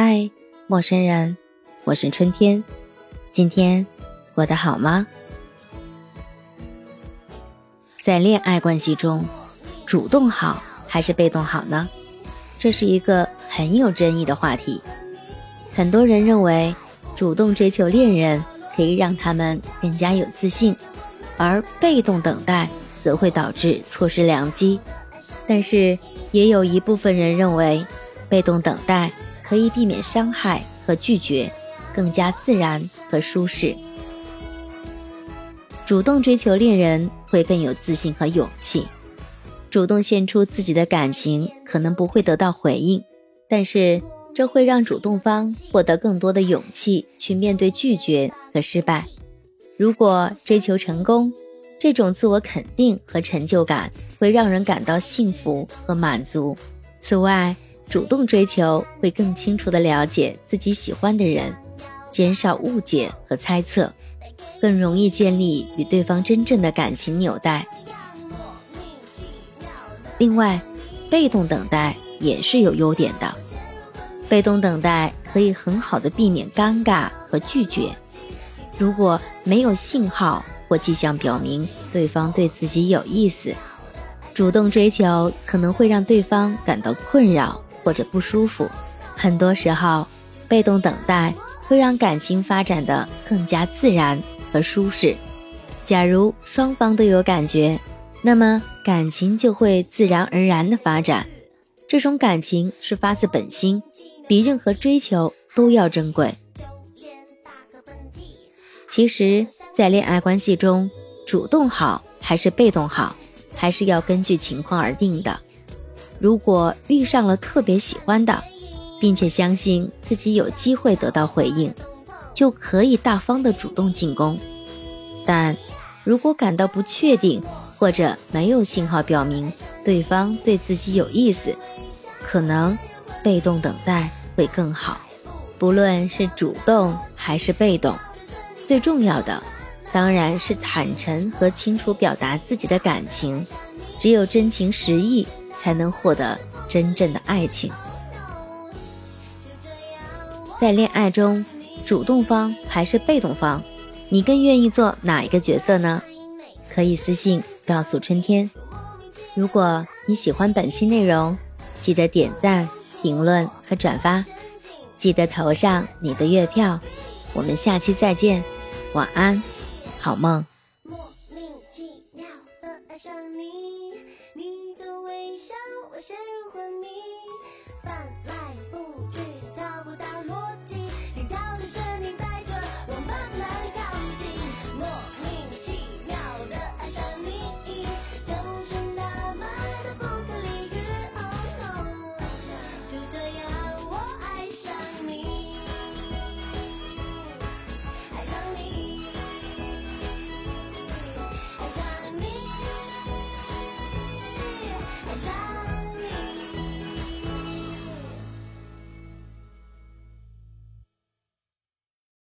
嗨，陌生人，我是春天。今天过得好吗？在恋爱关系中，主动好还是被动好呢？这是一个很有争议的话题。很多人认为，主动追求恋人可以让他们更加有自信，而被动等待则会导致错失良机。但是，也有一部分人认为，被动等待。可以避免伤害和拒绝，更加自然和舒适。主动追求恋人会更有自信和勇气，主动献出自己的感情可能不会得到回应，但是这会让主动方获得更多的勇气去面对拒绝和失败。如果追求成功，这种自我肯定和成就感会让人感到幸福和满足。此外，主动追求会更清楚地了解自己喜欢的人，减少误解和猜测，更容易建立与对方真正的感情纽带。另外，被动等待也是有优点的。被动等待可以很好的避免尴尬和拒绝。如果没有信号或迹象表明对方对自己有意思，主动追求可能会让对方感到困扰。或者不舒服，很多时候，被动等待会让感情发展的更加自然和舒适。假如双方都有感觉，那么感情就会自然而然的发展。这种感情是发自本心，比任何追求都要珍贵。其实，在恋爱关系中，主动好还是被动好，还是要根据情况而定的。如果遇上了特别喜欢的，并且相信自己有机会得到回应，就可以大方的主动进攻。但如果感到不确定，或者没有信号表明对方对自己有意思，可能被动等待会更好。不论是主动还是被动，最重要的当然是坦诚和清楚表达自己的感情。只有真情实意。才能获得真正的爱情。在恋爱中主动方还是被动方？你更愿意做哪一个角色呢？可以私信告诉春天。如果你喜欢本期内容记得点赞评论和转发。记得投上你的月票。我们下期再见晚安好梦。莫名其妙的爱上你。